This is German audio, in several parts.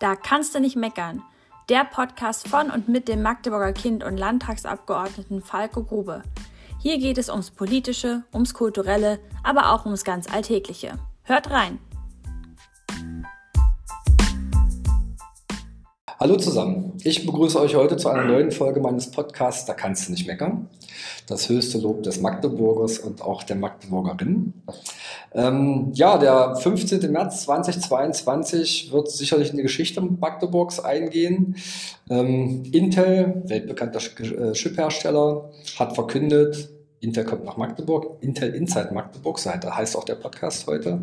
Da kannst du nicht meckern. Der Podcast von und mit dem Magdeburger Kind und Landtagsabgeordneten Falco Grube. Hier geht es ums Politische, ums Kulturelle, aber auch ums ganz Alltägliche. Hört rein! Hallo zusammen, ich begrüße euch heute zu einer neuen Folge meines Podcasts Da kannst du nicht meckern. Das höchste Lob des Magdeburgers und auch der Magdeburgerin. Ähm, ja, der 15. März 2022 wird sicherlich in die Geschichte Magdeburgs eingehen. Ähm, Intel, weltbekannter äh, Chiphersteller, hat verkündet, Intel kommt nach Magdeburg, Intel Inside Magdeburg, Seite heißt auch der Podcast heute.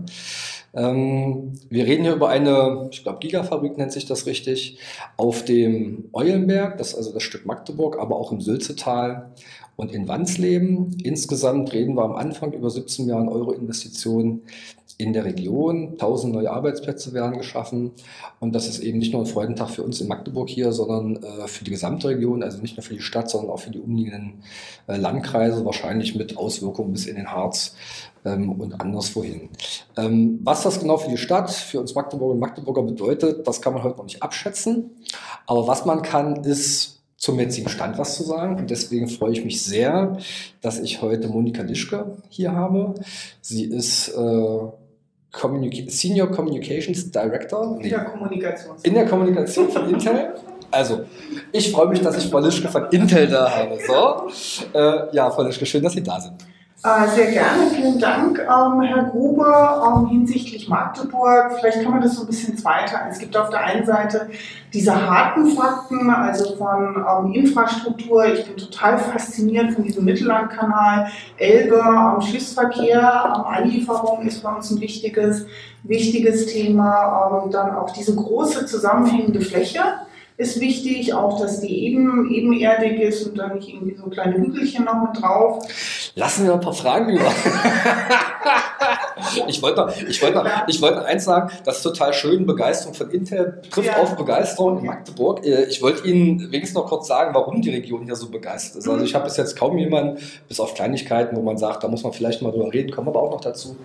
Ähm, wir reden hier über eine, ich glaube, Gigafabrik nennt sich das richtig, auf dem Eulenberg, das ist also das Stück Magdeburg, aber auch im Sülzetal und in Wandsleben. Insgesamt reden wir am Anfang über 17 Milliarden Euro Investitionen in der Region. 1000 neue Arbeitsplätze werden geschaffen. Und das ist eben nicht nur ein Freudentag für uns in Magdeburg hier, sondern äh, für die gesamte Region, also nicht nur für die Stadt, sondern auch für die umliegenden äh, Landkreise, wahrscheinlich mit Auswirkungen bis in den Harz ähm, und anderswohin. Ähm, was das genau für die Stadt, für uns Magdeburger und Magdeburger bedeutet, das kann man heute noch nicht abschätzen. Aber was man kann, ist zum jetzigen Stand was zu sagen. Und deswegen freue ich mich sehr, dass ich heute Monika Lischke hier habe. Sie ist äh, Communica Senior Communications Director. In der Kommunikation. In der Kommunikation von Intel. Also, ich freue mich, dass ich Frau Lischke von Intel da habe. So, äh, ja, Frau Lischke, schön, dass Sie da sind. Äh, sehr gerne, vielen Dank, ähm, Herr Gruber. Ähm, hinsichtlich Magdeburg, vielleicht kann man das so ein bisschen zweiteilen. Es gibt auf der einen Seite diese harten Fakten, also von ähm, Infrastruktur. Ich bin total fasziniert von diesem Mittellandkanal, Elbe, Schiffsverkehr, Anlieferung ist bei uns ein wichtiges, wichtiges Thema. Dann auch diese große zusammenhängende Fläche ist wichtig, auch dass die eben, ebenerdig ist und dann nicht irgendwie so kleine Hügelchen noch mit drauf. Lassen wir ein paar Fragen über. ich wollte ich wollte ich wollte eins sagen, das ist total schön, Begeisterung von Intel trifft ja. auf Begeisterung in Magdeburg. Äh, ich wollte Ihnen wenigstens noch kurz sagen, warum die Region hier so begeistert ist. Also ich habe bis jetzt kaum jemanden, bis auf Kleinigkeiten, wo man sagt, da muss man vielleicht mal drüber reden, kommen aber auch noch dazu.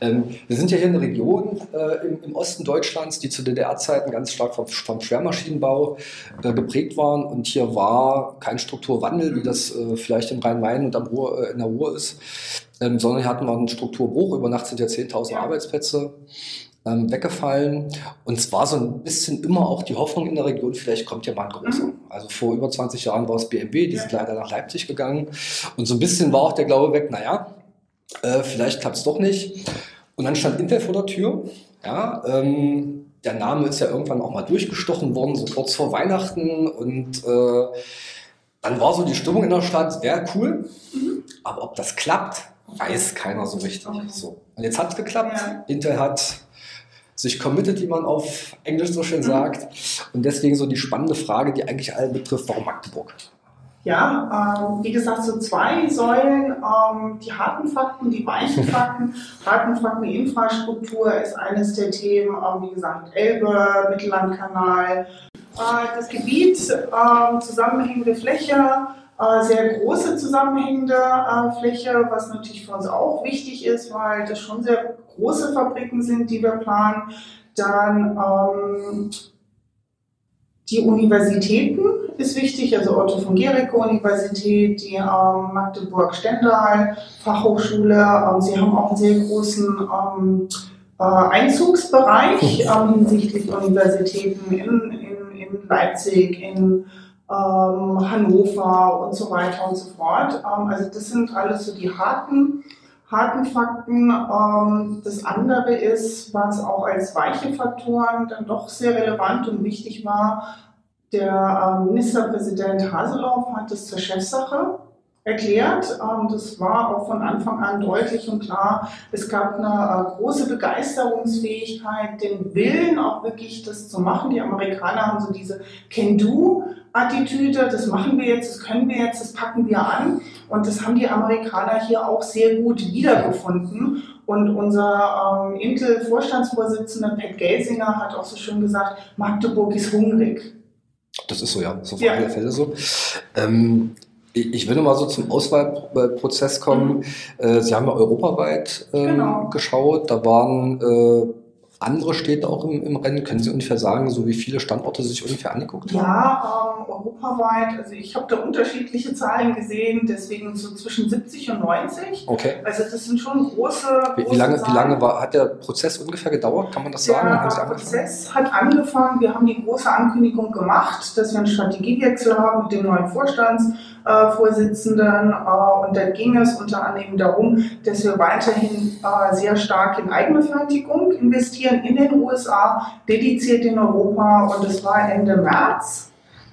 Ähm, wir sind ja hier in einer Region äh, im, Osten Deutschlands, die zu DDR-Zeiten ganz stark vom, vom Schwermaschinenbau äh, geprägt waren und hier war kein Strukturwandel, wie das vielleicht im Rhein-Main und am Ruhr, in der Ruhr ist, ähm, sondern hier hatten wir einen Strukturbruch. Über Nacht sind ja 10.000 ja. Arbeitsplätze ähm, weggefallen. Und es war so ein bisschen immer auch die Hoffnung in der Region, vielleicht kommt ja mal ein großer. Mhm. Also vor über 20 Jahren war es BMW, die ja. sind leider nach Leipzig gegangen. Und so ein bisschen war auch der Glaube weg, naja, äh, vielleicht klappt es doch nicht. Und dann stand Intel vor der Tür. Ja, ähm, der Name ist ja irgendwann auch mal durchgestochen worden, so kurz vor Weihnachten. Und äh, dann war so die Stimmung in der Stadt, wäre cool. Mhm. Aber ob das klappt, weiß keiner so richtig. So. Und jetzt hat es geklappt. Ja. Intel hat sich committed, wie man auf Englisch so schön mhm. sagt. Und deswegen so die spannende Frage, die eigentlich alle betrifft, warum Magdeburg? Ja, ähm, wie gesagt, so zwei Säulen, ähm, die harten Fakten, die weichen Fakten. harten Fakten, Infrastruktur ist eines der Themen, ähm, wie gesagt, Elbe, Mittellandkanal. Äh, das Gebiet, äh, zusammenhängende Fläche, äh, sehr große zusammenhängende äh, Fläche, was natürlich für uns auch wichtig ist, weil das schon sehr große Fabriken sind, die wir planen. Dann ähm, die Universitäten ist wichtig, also Otto von Gericke Universität, die ähm, Magdeburg-Stendal Fachhochschule. Ähm, sie haben auch einen sehr großen ähm, äh, Einzugsbereich ähm, hinsichtlich Universitäten in, in, in Leipzig, in ähm, Hannover und so weiter und so fort. Ähm, also das sind alles so die harten harten Fakten. Ähm, das andere ist, was auch als weiche Faktoren dann doch sehr relevant und wichtig war, der ähm, Ministerpräsident Haseloff hat es zur Chefsache erklärt. Ähm, das war auch von Anfang an deutlich und klar. Es gab eine äh, große Begeisterungsfähigkeit, den Willen auch wirklich das zu machen. Die Amerikaner haben so diese Can-Do-Attitüde, das machen wir jetzt, das können wir jetzt, das packen wir an. Und das haben die Amerikaner hier auch sehr gut wiedergefunden. Und unser ähm, Intel-Vorstandsvorsitzender Pat Gelsinger hat auch so schön gesagt, Magdeburg ist hungrig. Das ist so, ja, so auf ja. alle Fälle so. Ähm, ich will mal so zum Auswahlprozess kommen. Mhm. Äh, Sie haben ja europaweit äh, genau. geschaut. Da waren äh, andere Städte auch im, im Rennen. Können Sie ungefähr sagen, so wie viele Standorte Sie sich ungefähr angeguckt haben? Ja, ähm, europaweit. Also ich habe da unterschiedliche Zahlen gesehen, deswegen so zwischen 70 und 90. Okay. Also das sind schon große. Wie, große wie lange, wie lange war, hat der Prozess ungefähr gedauert? Kann man das sagen? Haben Sie Der? Prozess hat angefangen. Wir haben die große Ankündigung gemacht, dass wir einen Strategiewechsel haben mit dem neuen Vorstandsvorsitzenden. Äh, und da ging es unter anderem darum, dass wir weiterhin äh, sehr stark in eigene Fertigung investieren in den USA, dediziert in Europa. Und das war Ende März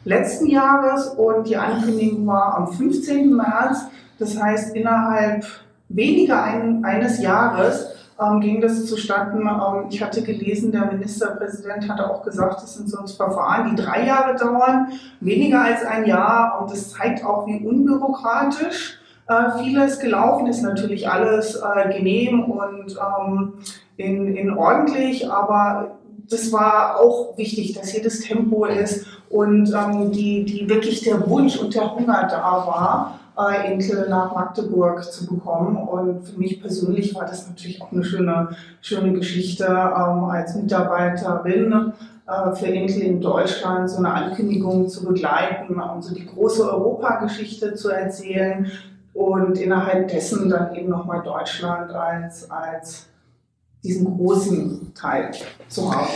letzten Jahres und die Ankündigung war am 15. März. Das heißt, innerhalb weniger ein, eines Jahres ähm, ging das zustatten. Ähm, ich hatte gelesen, der Ministerpräsident hatte auch gesagt, das sind sonst Verfahren, die drei Jahre dauern, weniger als ein Jahr. Und das zeigt auch, wie unbürokratisch äh, vieles gelaufen ist. Natürlich alles äh, genehm und ähm, in, in ordentlich, aber das war auch wichtig, dass hier das Tempo ist und ähm, die, die wirklich der Wunsch und der Hunger da war, äh, Intel nach Magdeburg zu bekommen. Und für mich persönlich war das natürlich auch eine schöne, schöne Geschichte ähm, als Mitarbeiterin äh, für Intel in Deutschland so eine Ankündigung zu begleiten und so die große Europageschichte zu erzählen und innerhalb dessen dann eben nochmal Deutschland als, als diesen großen Teil zu haben.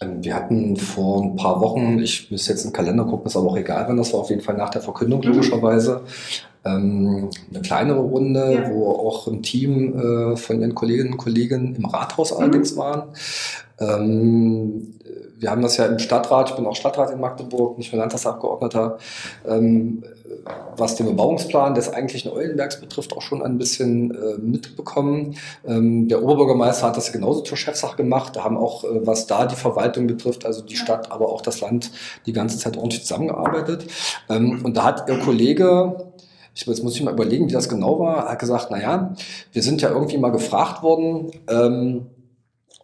Ähm, Wir hatten vor ein paar Wochen, ich müsste jetzt in den Kalender gucken, ist aber auch egal, wann das war, auf jeden Fall nach der Verkündung Mhm. logischerweise, ähm, eine kleinere Runde, Ja. wo auch ein Team äh, von Ihren Kolleginnen und Kollegen im Rathaus Mhm. allerdings waren. Ähm, wir haben das ja im Stadtrat, ich bin auch Stadtrat in Magdeburg, nicht nur Landtagsabgeordneter, ähm, was den Bebauungsplan des eigentlichen Eulenbergs betrifft, auch schon ein bisschen äh, mitbekommen. Ähm, der Oberbürgermeister hat das ja genauso zur Chefsache gemacht. Da haben auch, äh, was da die Verwaltung betrifft, also die Stadt, aber auch das Land, die ganze Zeit ordentlich zusammengearbeitet. Ähm, und da hat Ihr Kollege, ich, jetzt muss ich mal überlegen, wie das genau war, hat gesagt, naja, wir sind ja irgendwie mal gefragt worden, ähm,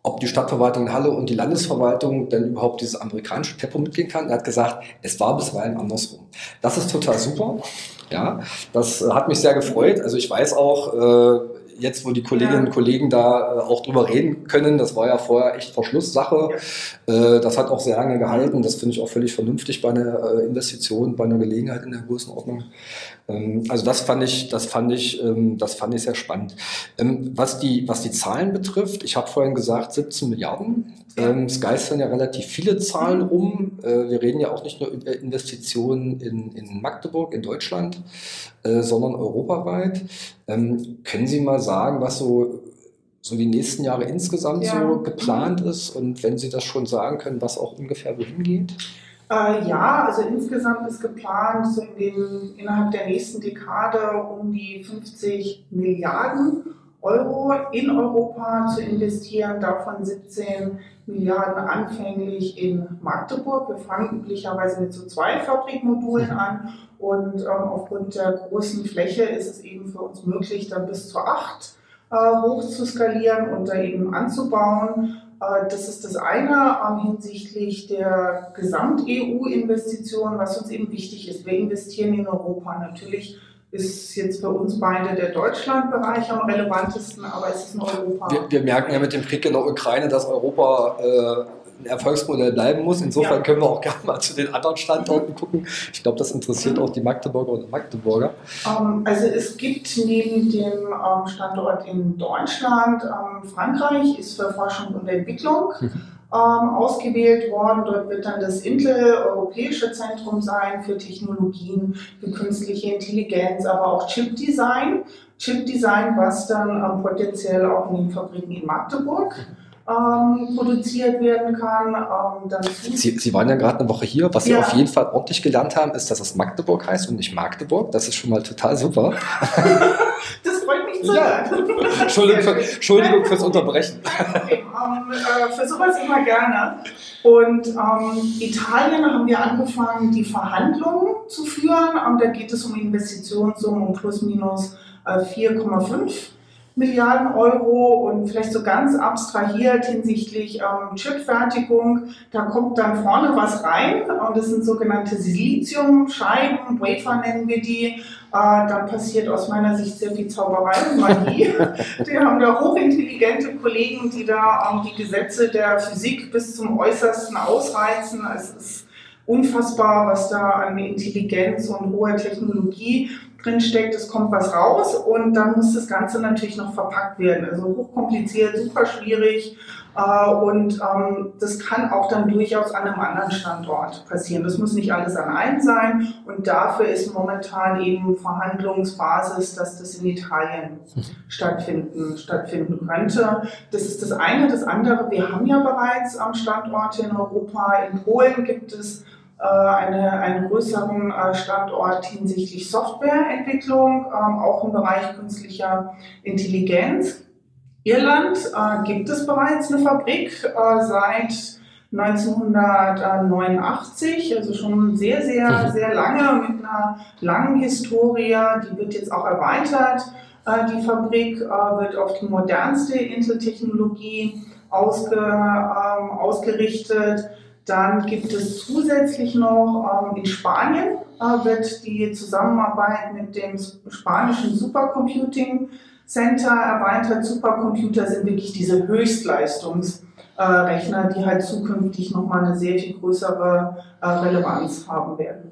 ob die Stadtverwaltung in Halle und die Landesverwaltung denn überhaupt dieses amerikanische Tempo mitgehen kann. Er hat gesagt, es war bisweilen andersrum. Das ist total super. Ja, das äh, hat mich sehr gefreut. Also ich weiß auch, äh, jetzt wo die Kolleginnen und Kollegen da äh, auch drüber reden können, das war ja vorher echt Verschlusssache. Äh, das hat auch sehr lange gehalten. Das finde ich auch völlig vernünftig bei einer äh, Investition, bei einer Gelegenheit in der Größenordnung. Ähm, also das fand ich, das fand ich, ähm, das fand ich sehr spannend. Ähm, was die, was die Zahlen betrifft, ich habe vorhin gesagt 17 Milliarden. Ähm, es geistern ja relativ viele Zahlen um. Äh, wir reden ja auch nicht nur über Investitionen in, in Magdeburg, in Deutschland, äh, sondern europaweit. Ähm, können Sie mal sagen, was so so die nächsten Jahre insgesamt Ja. so geplant ist und wenn Sie das schon sagen können, was auch ungefähr wohin geht? Äh, ja, also insgesamt ist geplant, so in den, innerhalb der nächsten Dekade um die 50 Milliarden Euro in Europa zu investieren, davon 17 Milliarden anfänglich in Magdeburg. Wir fangen üblicherweise mit so zwei Fabrikmodulen an und ähm, aufgrund der großen Fläche ist es eben für uns möglich, dann bis zu acht äh, hoch zu skalieren und da eben anzubauen. Äh, Das ist das eine ähm, hinsichtlich der Gesamt-EU-Investitionen, was uns eben wichtig ist. Wir investieren in Europa. Natürlich ist jetzt für uns beide der Deutschlandbereich am relevantesten, aber es ist in Europa. Wir, wir merken ja mit dem Krieg in der Ukraine, dass Europa äh, ein Erfolgsmodell bleiben muss. Insofern Ja. können wir auch gerne mal zu den anderen Standorten gucken. Ich glaube, das interessiert auch die Magdeburger und Magdeburger. Ähm, Also es gibt neben dem ähm, Standort in Deutschland, ähm, Frankreich ist für Forschung und Entwicklung Mhm. Ausgewählt worden. Dort wird dann das Intel Europäische Zentrum sein für Technologien, für künstliche Intelligenz, aber auch Chipdesign. Chipdesign, was dann ähm, potenziell auch in den Fabriken in Magdeburg ähm, produziert werden kann. Ähm, dann Sie, Sie waren ja gerade eine Woche hier. Was Sie Ja. auf jeden Fall ordentlich gelernt haben, ist, dass es Magdeburg heißt und nicht Magdeburg. Das ist schon mal total super. das Ja. Entschuldigung, für, Entschuldigung fürs Unterbrechen. Ähm, äh, für sowas immer gerne. Und ähm, Italien haben wir angefangen, die Verhandlungen zu führen. Ähm, da geht es um Investitionssummen um plus minus äh, 4,5 Milliarden Euro und vielleicht so ganz abstrahiert hinsichtlich ähm, Chipfertigung. Da kommt dann vorne was rein und das sind sogenannte Siliziumscheiben, Wafer nennen wir die. Äh, dann passiert aus meiner Sicht sehr viel Zauberei und Magie. wir haben da hochintelligente Kollegen, die da ähm, die Gesetze der Physik bis zum Äußersten ausreizen. Es ist unfassbar, was da an Intelligenz und hoher Technologie drin steckt, es kommt was raus und dann muss das Ganze natürlich noch verpackt werden. Also hochkompliziert, super schwierig äh, und ähm, das kann auch dann durchaus an einem anderen Standort passieren. Das muss nicht alles an einem sein und dafür ist momentan eben Verhandlungsbasis, dass das in Italien stattfinden, stattfinden könnte. Das ist das eine. Das andere, wir haben ja bereits am Standort in Europa, in Polen gibt es eine, einen größeren äh, Standort hinsichtlich Softwareentwicklung, ähm, auch im Bereich künstlicher Intelligenz. Irland äh, gibt es bereits eine Fabrik seit 1989, also schon sehr, sehr, mhm. sehr lange mit einer langen Historie. Die wird jetzt auch erweitert. Die Fabrik wird auf die modernste Intel-Technologie ähm, ausgerichtet. Dann gibt es zusätzlich noch ähm, in Spanien äh, wird die Zusammenarbeit mit dem spanischen Supercomputing Center erweitert. Supercomputer sind wirklich diese Höchstleistungsrechner, äh, die halt zukünftig nochmal eine sehr viel größere äh, Relevanz haben werden.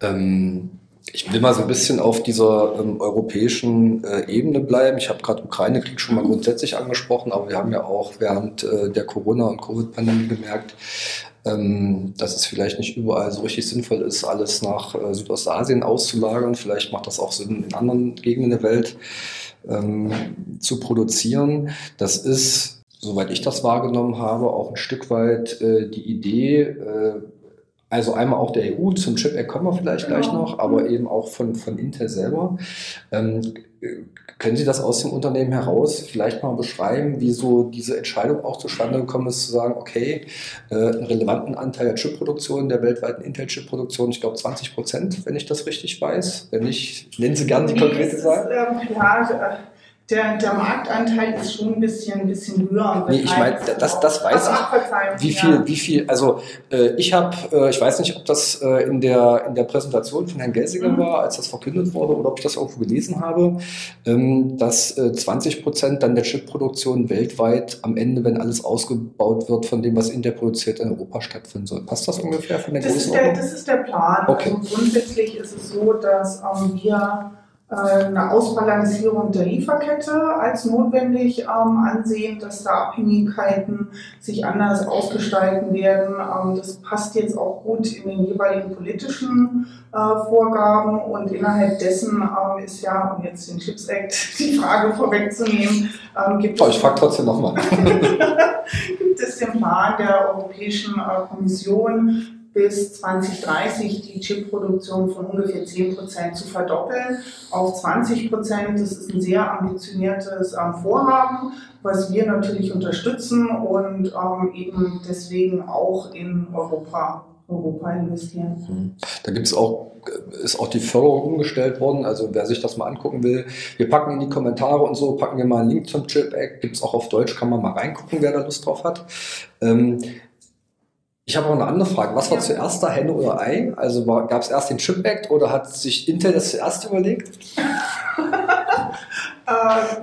Ähm ich will mal so ein bisschen auf dieser ähm, europäischen äh, Ebene bleiben. Ich habe gerade Ukraine-Krieg schon mal grundsätzlich angesprochen, aber wir haben ja auch während äh, der Corona- und Covid-Pandemie gemerkt, ähm, dass es vielleicht nicht überall so richtig sinnvoll ist, alles nach äh, Südostasien auszulagern. Vielleicht macht das auch Sinn, in anderen Gegenden der Welt ähm, zu produzieren. Das ist, soweit ich das wahrgenommen habe, auch ein Stück weit äh, die Idee, äh, also einmal auch der EU, zum Chip Act kommen wir vielleicht gleich genau. noch, aber eben auch von, von Intel selber. Ähm, können Sie das aus dem Unternehmen heraus vielleicht mal beschreiben, wie so diese Entscheidung auch zustande gekommen ist, zu sagen, okay, äh, einen relevanten Anteil der Chipproduktion, der weltweiten Intel-Chip-Produktion, ich glaube 20 Prozent, wenn ich das richtig weiß. Wenn nicht, nennen Sie gerne die konkrete Zahl. Ähm, ja, der, der Marktanteil ist schon ein bisschen, ein bisschen höher. Nee, ich meine, das, das weiß ich. Wie viel, ja. wie viel, also äh, ich habe, äh, ich weiß nicht, ob das äh, in, der, in der Präsentation von Herrn Gelsinger mhm. war, als das verkündet wurde, oder ob ich das irgendwo gelesen habe, ähm, dass äh, 20 Prozent dann der Chipproduktion weltweit am Ende, wenn alles ausgebaut wird, von dem, was Intel produziert, in Europa stattfinden soll. Passt das ungefähr von der das ist der, Das ist der Plan. Okay. Also grundsätzlich ist es so, dass ähm, wir eine Ausbalancierung der Lieferkette als notwendig ähm, ansehen, dass da Abhängigkeiten sich anders ausgestalten werden. Ähm, das passt jetzt auch gut in den jeweiligen politischen äh, Vorgaben und innerhalb dessen ähm, ist ja, um jetzt den Chips Act die Frage vorwegzunehmen, ähm, gibt oh, ich frage trotzdem nochmal. gibt es den Plan der Europäischen äh, Kommission, bis 2030 die Chipproduktion von ungefähr 10 Prozent zu verdoppeln auf 20 Prozent. Das ist ein sehr ambitioniertes ähm, Vorhaben, was wir natürlich unterstützen und ähm, eben deswegen auch in Europa Europa investieren. Mhm. Da gibt es auch, ist auch die Förderung umgestellt worden. Also wer sich das mal angucken will, wir packen in die Kommentare und so, packen wir mal einen Link zum Chip Act. Gibt es auch auf Deutsch, kann man mal reingucken, wer da Lust drauf hat. Ähm, ich habe auch eine andere Frage. Was war ja. zuerst da, Henne oder Ei? Also gab es erst den Chip Act oder hat sich Intel das zuerst überlegt? äh,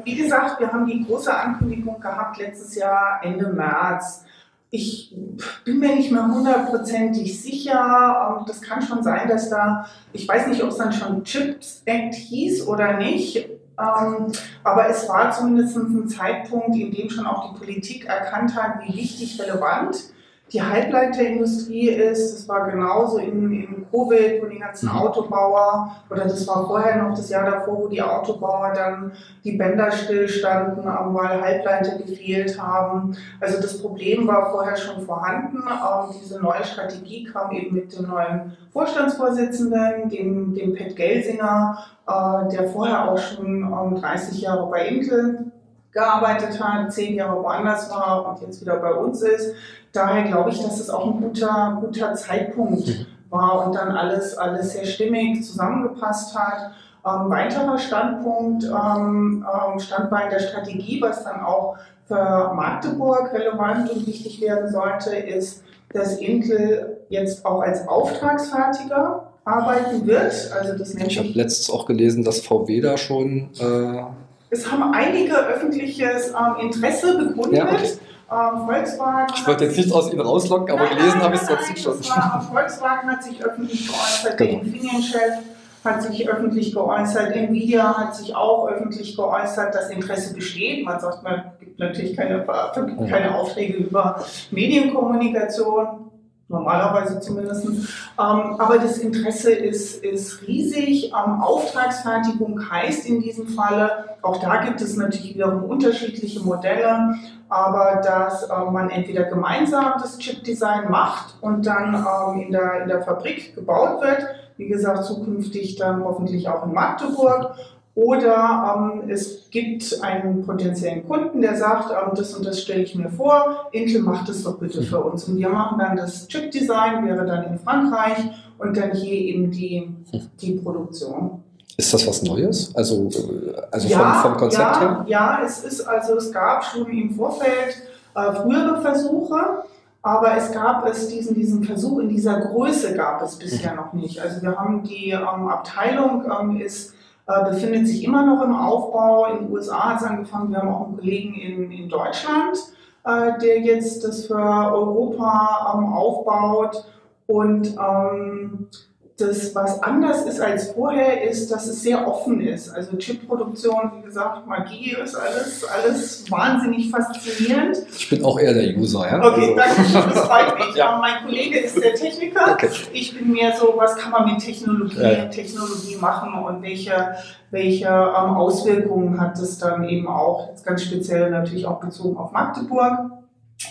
wie gesagt, wir haben die große Ankündigung gehabt letztes Jahr Ende März. Ich bin mir nicht mehr hundertprozentig sicher. Ähm, das kann schon sein, dass da, ich weiß nicht, ob es dann schon Chips Act hieß oder nicht. Ähm, aber es war zumindest ein Zeitpunkt, in dem schon auch die Politik erkannt hat, wie wichtig, relevant die Halbleiterindustrie ist. Das war genauso in, in Covid, wo die ganzen mhm. Autobauer, oder das war vorher noch das Jahr davor, wo die Autobauer dann die Bänder stillstanden, weil Halbleiter gefehlt haben. Also das Problem war vorher schon vorhanden. Ähm, diese neue Strategie kam eben mit dem neuen Vorstandsvorsitzenden, dem, dem Pat Gelsinger, äh, der vorher auch schon 30 ähm, Jahre bei Intel gearbeitet hat, zehn Jahre woanders war und jetzt wieder bei uns ist. Daher glaube ich, dass es auch ein guter, guter Zeitpunkt mhm. war und dann alles, alles sehr stimmig zusammengepasst hat. Ähm, weiterer Standpunkt, ähm, ähm, Standbein der Strategie, was dann auch für Magdeburg relevant und wichtig werden sollte, ist, dass Intel jetzt auch als Auftragsfertiger arbeiten wird. Also das ich habe letztens auch gelesen, dass VW da schon. Äh es haben einige öffentliches ähm, Interesse bekundet. Ja, okay. ähm, Volkswagen. Ich wollte jetzt nichts aus Ihnen rauslocken, aber nein, gelesen habe ich es trotzdem schon. Volkswagen hat sich öffentlich geäußert, genau. der Infineon-Chef hat sich öffentlich geäußert, Nvidia hat sich auch öffentlich geäußert, dass Interesse besteht. Man sagt, man gibt natürlich keine, keine Aufträge über Medienkommunikation normalerweise zumindest. Ähm, aber das Interesse ist, ist riesig. Ähm, Auftragsfertigung heißt in diesem Falle, auch da gibt es natürlich wiederum unterschiedliche Modelle, aber dass äh, man entweder gemeinsam das Chip-Design macht und dann ähm, in, der, in der Fabrik gebaut wird, wie gesagt, zukünftig dann hoffentlich auch in Magdeburg oder ähm, es gibt einen potenziellen Kunden, der sagt, ähm, das und das stelle ich mir vor, Intel macht es doch bitte für uns. Und wir machen dann das Chip-Design, wäre dann in Frankreich und dann hier eben die, die Produktion. Ist das was Neues? Also, also ja, vom, vom Konzept ja, her? Ja, es ist, also es gab schon im Vorfeld äh, frühere Versuche, aber es gab es diesen, diesen Versuch in dieser Größe gab es bisher noch nicht. Also wir haben die ähm, Abteilung ähm, ist äh, befindet sich immer noch im Aufbau. In den USA hat es angefangen. Wir haben auch einen Kollegen in, in Deutschland, äh, der jetzt das für Europa ähm, aufbaut. Und ähm, das, was anders ist als vorher, ist, dass es sehr offen ist. Also Chipproduktion, wie gesagt, Magie ist alles, alles wahnsinnig faszinierend. Ich bin auch eher der User, ja? Okay, also. danke schön, das freut mich. ja. Mein Kollege ist der Techniker. Okay. Ich bin mehr so, was kann man mit Technologie, ja. Technologie machen und welche, welche ähm, Auswirkungen hat es dann eben auch, jetzt ganz speziell natürlich auch bezogen auf Magdeburg.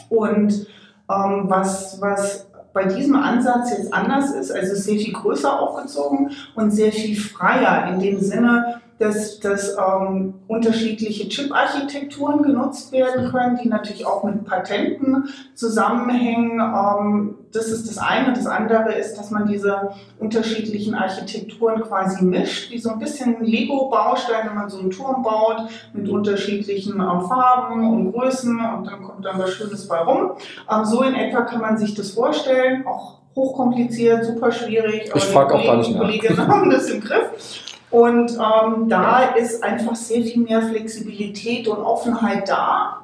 Und ähm, was, was bei diesem Ansatz jetzt anders ist, also sehr viel größer aufgezogen und sehr viel freier in dem Sinne, dass, dass ähm, unterschiedliche Chip-Architekturen genutzt werden können, die natürlich auch mit Patenten zusammenhängen. Ähm, das ist das eine. Das andere ist, dass man diese unterschiedlichen Architekturen quasi mischt, wie so ein bisschen Lego-Baustein, wenn man so einen Turm baut mit unterschiedlichen ähm, Farben und Größen und dann kommt dann was Schönes bei rum. Ähm, so in etwa kann man sich das vorstellen. Auch hochkompliziert, super schwierig. Ich frage auch gar nicht mehr. Kollegen haben das im Griff. Und ähm, da ist einfach sehr viel mehr Flexibilität und Offenheit da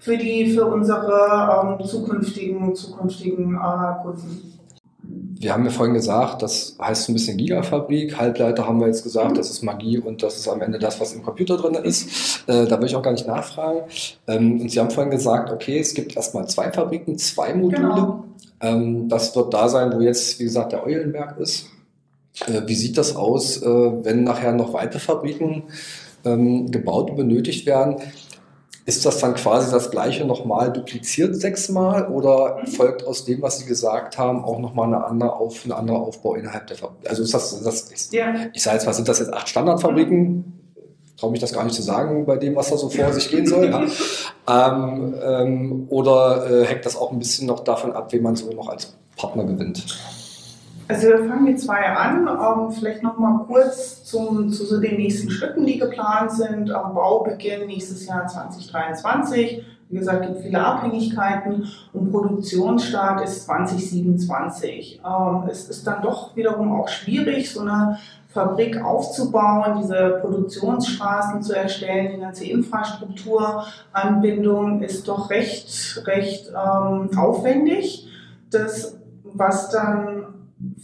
für, die, für unsere ähm, zukünftigen, zukünftigen äh, Kunden. Wir haben ja vorhin gesagt, das heißt ein bisschen Gigafabrik. Halbleiter haben wir jetzt gesagt, das ist Magie und das ist am Ende das, was im Computer drin ist. Äh, da will ich auch gar nicht nachfragen. Ähm, und Sie haben vorhin gesagt, okay, es gibt erstmal zwei Fabriken, zwei Module. Genau. Ähm, das wird da sein, wo jetzt, wie gesagt, der Eulenberg ist. Äh, wie sieht das aus, äh, wenn nachher noch weitere Fabriken ähm, gebaut und benötigt werden? Ist das dann quasi das gleiche nochmal dupliziert sechsmal oder folgt aus dem, was Sie gesagt haben, auch nochmal eine andere Auf, ein anderer Aufbau innerhalb der Fabrik? Also ist das, das ist, ja. ich sage jetzt mal, sind das jetzt acht Standardfabriken? Traue mich das gar nicht zu sagen bei dem, was da so vor sich gehen soll. Ja. Ähm, ähm, oder äh, hängt das auch ein bisschen noch davon ab, wen man so noch als Partner gewinnt? Also wir fangen mit zwei an. Ähm, vielleicht noch mal kurz zum, zu so den nächsten Schritten, die geplant sind. Ähm, Baubeginn nächstes Jahr 2023. Wie gesagt, gibt viele Abhängigkeiten und Produktionsstart ist 2027. Ähm, es ist dann doch wiederum auch schwierig, so eine Fabrik aufzubauen, diese Produktionsstraßen zu erstellen, die ganze Infrastrukturanbindung ist doch recht, recht ähm, aufwendig. Das, was dann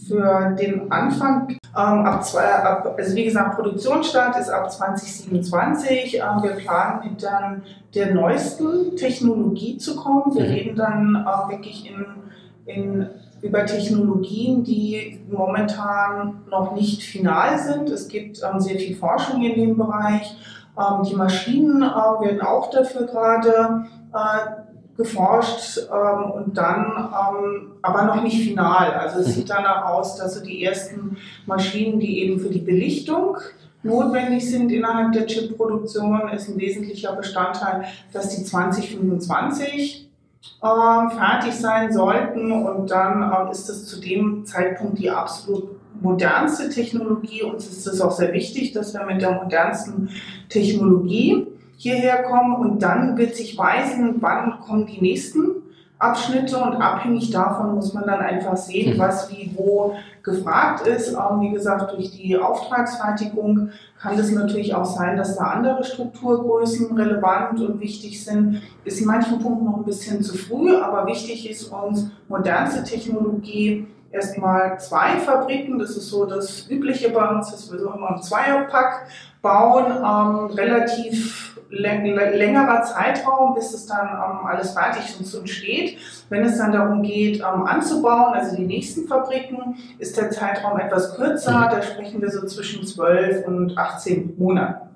für den Anfang ähm, ab zwei, ab, also wie gesagt, Produktionsstart ist ab 2027. Ähm, wir planen mit dann der neuesten Technologie zu kommen. Wir mhm. reden dann äh, wirklich in, in, über Technologien, die momentan noch nicht final sind. Es gibt ähm, sehr viel Forschung in dem Bereich. Ähm, die Maschinen äh, werden auch dafür gerade äh, geforscht ähm, und dann ähm, aber noch nicht final. Also es sieht danach aus, dass so die ersten Maschinen, die eben für die Belichtung notwendig sind innerhalb der Chipproduktion, ist ein wesentlicher Bestandteil, dass die 2025 ähm, fertig sein sollten und dann ähm, ist es zu dem Zeitpunkt die absolut modernste Technologie. Uns ist es auch sehr wichtig, dass wir mit der modernsten Technologie hierher kommen und dann wird sich weisen, wann kommen die nächsten Abschnitte und abhängig davon muss man dann einfach sehen, mhm. was wie wo gefragt ist. Ähm, wie gesagt, durch die Auftragsfertigung kann es natürlich auch sein, dass da andere Strukturgrößen relevant und wichtig sind. Ist in manchen Punkten noch ein bisschen zu früh, aber wichtig ist uns modernste Technologie. Erstmal zwei Fabriken, das ist so das Übliche bei uns, dass wir so immer einen Zweierpack bauen, ähm, relativ längerer Zeitraum, bis es dann ähm, alles fertig und steht. Wenn es dann darum geht, ähm, anzubauen, also die nächsten Fabriken, ist der Zeitraum etwas kürzer. Mhm. Da sprechen wir so zwischen 12 und 18 Monaten.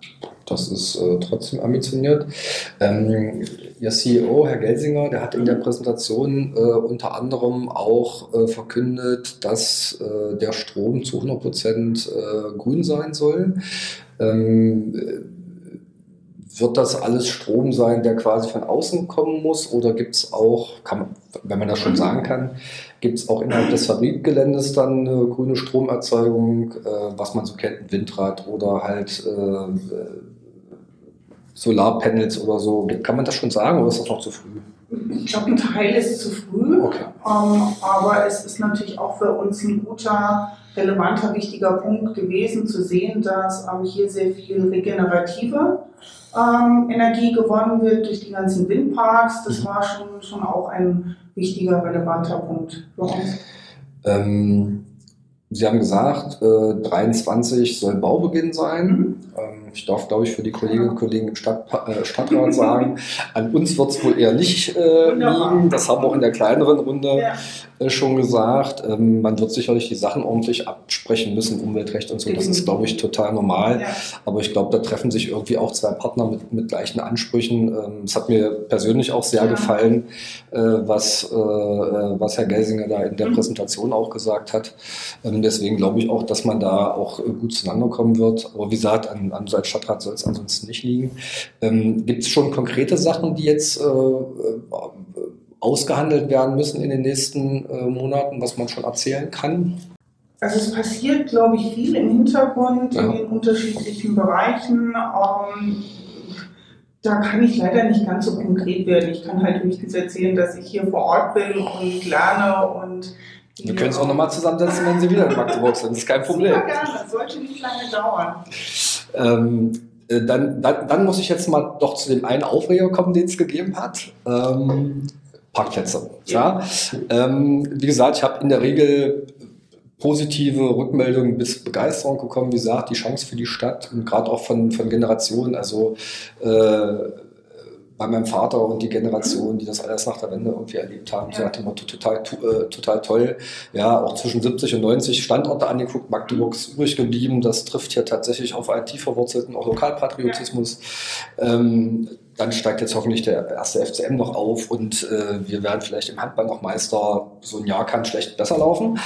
Das ist äh, trotzdem ambitioniert. Ähm, Ihr CEO, Herr Gelsinger, der hat in der Präsentation äh, unter anderem auch äh, verkündet, dass äh, der Strom zu 100 Prozent äh, grün sein soll. Ähm, wird das alles Strom sein, der quasi von außen kommen muss? Oder gibt es auch, kann wenn man das schon sagen kann, gibt es auch innerhalb des Fabrikgeländes dann eine grüne Stromerzeugung, äh, was man so kennt, Windrad oder halt äh, Solarpanels oder so? Kann man das schon sagen oder ist das noch zu früh? Ich glaube, ein Teil ist zu früh, okay. ähm, aber es ist natürlich auch für uns ein guter, relevanter, wichtiger Punkt gewesen, zu sehen, dass ähm, hier sehr viel regenerative ähm, Energie gewonnen wird durch die ganzen Windparks. Das mhm. war schon, schon auch ein wichtiger, relevanter Punkt für uns. Ähm, Sie haben gesagt, äh, 23 soll Baubeginn sein. Mhm. Ich darf, glaube ich, für die Kolleginnen und Kollegen im Stadt, äh, Stadtrat sagen, an uns wird es wohl eher nicht äh, liegen. Das haben wir auch in der kleineren Runde ja. Äh, schon gesagt. Ähm, man wird sicherlich die Sachen ordentlich absprechen müssen, Umweltrecht und so. Das ist, glaube ich, total normal. Ja. Aber ich glaube, da treffen sich irgendwie auch zwei Partner mit, mit gleichen Ansprüchen. Ähm, es hat mir persönlich auch sehr ja. gefallen, äh, was, äh, was Herr Gelsinger da in der mhm. Präsentation auch gesagt hat. Ähm, deswegen glaube ich auch, dass man da auch gut zueinander kommen wird. Aber wie gesagt, an, an als Stadtrat soll es ansonsten nicht liegen. Gibt es schon konkrete Sachen, die jetzt ausgehandelt werden müssen in den nächsten äh, Monaten, was man schon erzählen kann? Also es passiert, glaube ich, viel im Hintergrund ja. in den unterschiedlichen Bereichen. Ähm, da kann ich leider nicht ganz so konkret werden. Ich kann halt höchstens erzählen, dass ich hier vor Ort bin und lerne und wir können es auch nochmal zusammensetzen, wenn Sie wieder in Magdeburg sind. Das ist kein Problem. Super gerne, das sollte nicht lange dauern. Ähm, äh, dann, dann, dann, muss ich jetzt mal doch zu dem einen Aufreger kommen, den es gegeben hat. Ähm, Parkplätze. Ja. ja. Ähm, wie gesagt, ich habe in der Regel positive Rückmeldungen bis Begeisterung bekommen. Wie gesagt, die Chance für die Stadt und gerade auch von, von Generationen. Also äh, bei meinem Vater und die Generation, die das alles nach der Wende irgendwie erlebt haben, ja. so hat immer total, äh, total toll. Ja, auch zwischen 70 und 90 Standorte angeguckt, Magdeburg ist übrig geblieben. Das trifft hier tatsächlich auf IT verwurzelten, auch Lokalpatriotismus. Ja. Ähm, dann steigt jetzt hoffentlich der erste FCM noch auf und äh, wir werden vielleicht im Handball noch Meister. So ein Jahr kann schlecht besser laufen.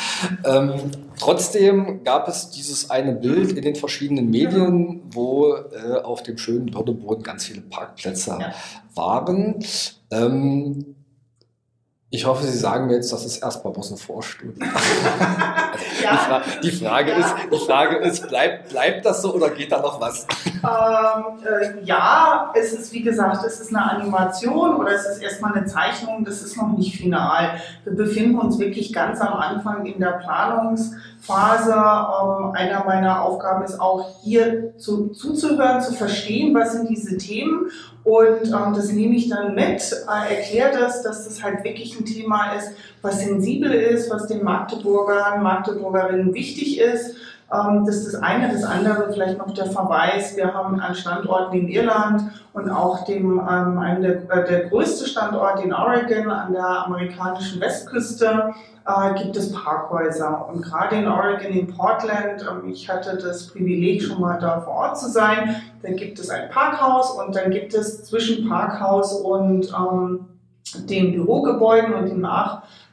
Ähm, trotzdem gab es dieses eine Bild in den verschiedenen Medien, wo äh, auf dem schönen Würdeboden ganz viele Parkplätze waren. Ähm, ich hoffe, Sie sagen mir jetzt, das ist erstmal bloß eine Vorstudie. ja. die, Fra die, Frage ja. ist, die Frage ist, bleibt, bleibt das so oder geht da noch was? Ähm, äh, ja, es ist wie gesagt, es ist eine Animation oder es ist erstmal eine Zeichnung, das ist noch nicht final. Wir befinden uns wirklich ganz am Anfang in der Planungsphase. Ähm, einer meiner Aufgaben ist auch hier zu, zuzuhören, zu verstehen, was sind diese Themen und ähm, das nehme ich dann mit, äh, erkläre das, dass das halt wirklich ein Thema ist, was sensibel ist, was den Magdeburgern, Magdeburgerinnen wichtig ist. Ähm, das ist das eine. Das andere vielleicht noch der Verweis. Wir haben an Standorten in Irland und auch dem, ähm, einem der, äh, der größte Standort in Oregon an der amerikanischen Westküste äh, gibt es Parkhäuser. Und gerade in Oregon, in Portland, ähm, ich hatte das Privileg, schon mal da vor Ort zu sein, da gibt es ein Parkhaus und dann gibt es zwischen Parkhaus und ähm, den Bürogebäuden und dem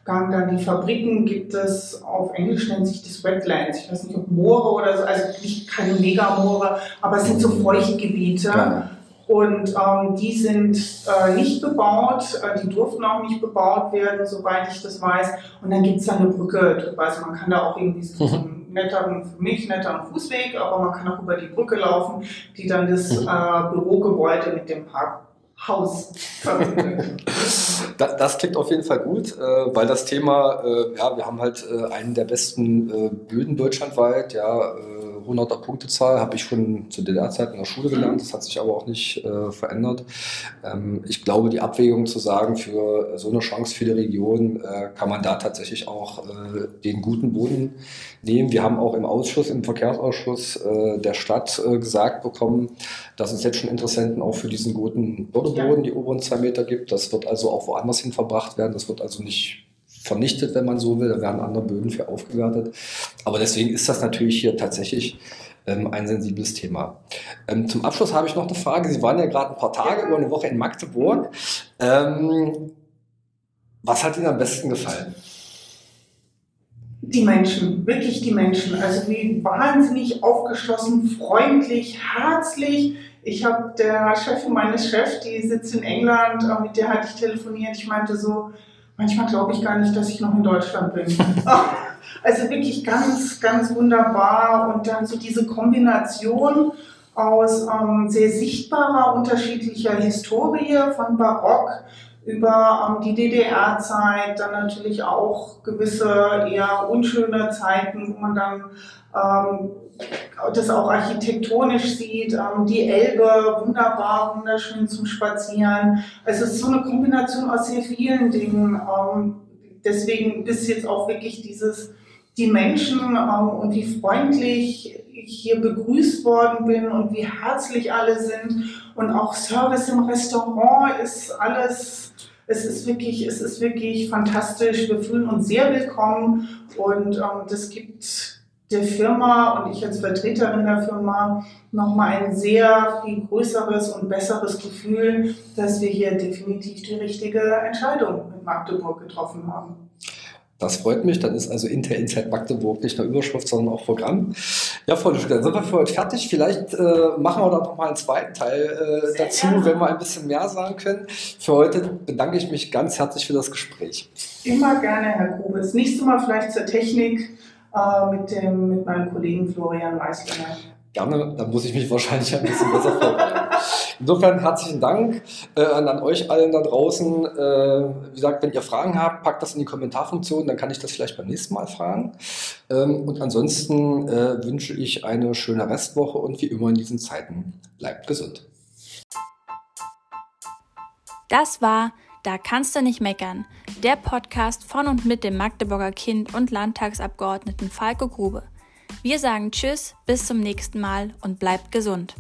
Nachgang dann die Fabriken gibt es, auf Englisch nennt sich das Wetlands, ich weiß nicht ob Moore oder so, also nicht keine Megamoore, aber es sind so Feuchtgebiete. Ja. Und ähm, die sind äh, nicht bebaut, äh, die durften auch nicht bebaut werden, soweit ich das weiß. Und dann gibt es da eine Brücke drüber. Also man kann da auch irgendwie so, mhm. netteren, für mich netteren Fußweg, aber man kann auch über die Brücke laufen, die dann das äh, Bürogebäude mit dem Parkhaus verbindet. Das, klingt auf jeden Fall gut, äh, weil das Thema, äh, ja, wir haben halt äh, einen der besten Böden deutschlandweit, ja, 100er Punktezahl habe ich schon zu DDR-Zeiten in der Schule gelernt. Das hat sich aber auch nicht äh, verändert. Ähm, ich glaube, die Abwägung zu sagen, für so eine Chance für die Region äh, kann man da tatsächlich auch äh, den guten Boden nehmen. Wir haben auch im Ausschuss, im Verkehrsausschuss äh, der Stadt äh, gesagt bekommen, dass es jetzt schon Interessenten auch für diesen guten Bordeboden, die oberen zwei Meter gibt. Das wird also auch woanders hin verbracht werden. Das wird also nicht vernichtet, wenn man so will. Da werden andere Böden für aufgewertet. Aber deswegen ist das natürlich hier tatsächlich ähm, ein sensibles Thema. Ähm, zum Abschluss habe ich noch eine Frage. Sie waren ja gerade ein paar Tage über eine Woche in Magdeburg. Ähm, was hat Ihnen am besten gefallen? Die Menschen, wirklich die Menschen. Also wie wahnsinnig aufgeschlossen, freundlich, herzlich. Ich habe der Chefin meines Chefs, die sitzt in England, äh, mit der hatte ich telefoniert. Ich meinte so, manchmal glaube ich gar nicht, dass ich noch in Deutschland bin. also wirklich ganz, ganz wunderbar. Und dann so diese Kombination aus ähm, sehr sichtbarer unterschiedlicher Historie von Barock über ähm, die DDR-Zeit, dann natürlich auch gewisse eher unschöne Zeiten, wo man dann ähm, das auch architektonisch sieht, ähm, die Elbe wunderbar, wunderschön zum Spazieren. Also es ist so eine Kombination aus sehr vielen Dingen. Ähm, deswegen ist jetzt auch wirklich dieses, die Menschen ähm, und wie freundlich hier begrüßt worden bin und wie herzlich alle sind und auch Service im Restaurant ist alles es ist wirklich, es ist wirklich fantastisch. Wir fühlen uns sehr willkommen und ähm, das gibt der Firma und ich als Vertreterin der Firma nochmal ein sehr viel größeres und besseres Gefühl, dass wir hier definitiv die richtige Entscheidung mit Magdeburg getroffen haben. Das freut mich. Dann ist also Inter Inside Magdeburg nicht nur Überschrift, sondern auch Programm. Ja, Duschke, dann sind wir für heute fertig. Vielleicht äh, machen wir da noch mal einen zweiten Teil äh, dazu, gerne. wenn wir ein bisschen mehr sagen können. Für heute bedanke ich mich ganz herzlich für das Gespräch. Immer gerne, Herr Grubes. Nächstes Mal vielleicht zur Technik äh, mit, dem, mit meinem Kollegen Florian Meislinger. Gerne, dann muss ich mich wahrscheinlich ein bisschen besser vorbereiten. Insofern herzlichen Dank äh, an, euch allen da draußen. Äh, wie gesagt, wenn ihr Fragen habt, packt das in die Kommentarfunktion, dann kann ich das vielleicht beim nächsten Mal fragen. Ähm, und ansonsten äh, wünsche ich eine schöne Restwoche und wie immer in diesen Zeiten bleibt gesund. Das war Da kannst du nicht meckern, der Podcast von und mit dem Magdeburger Kind und Landtagsabgeordneten Falco Grube. Wir sagen Tschüss, bis zum nächsten Mal und bleibt gesund.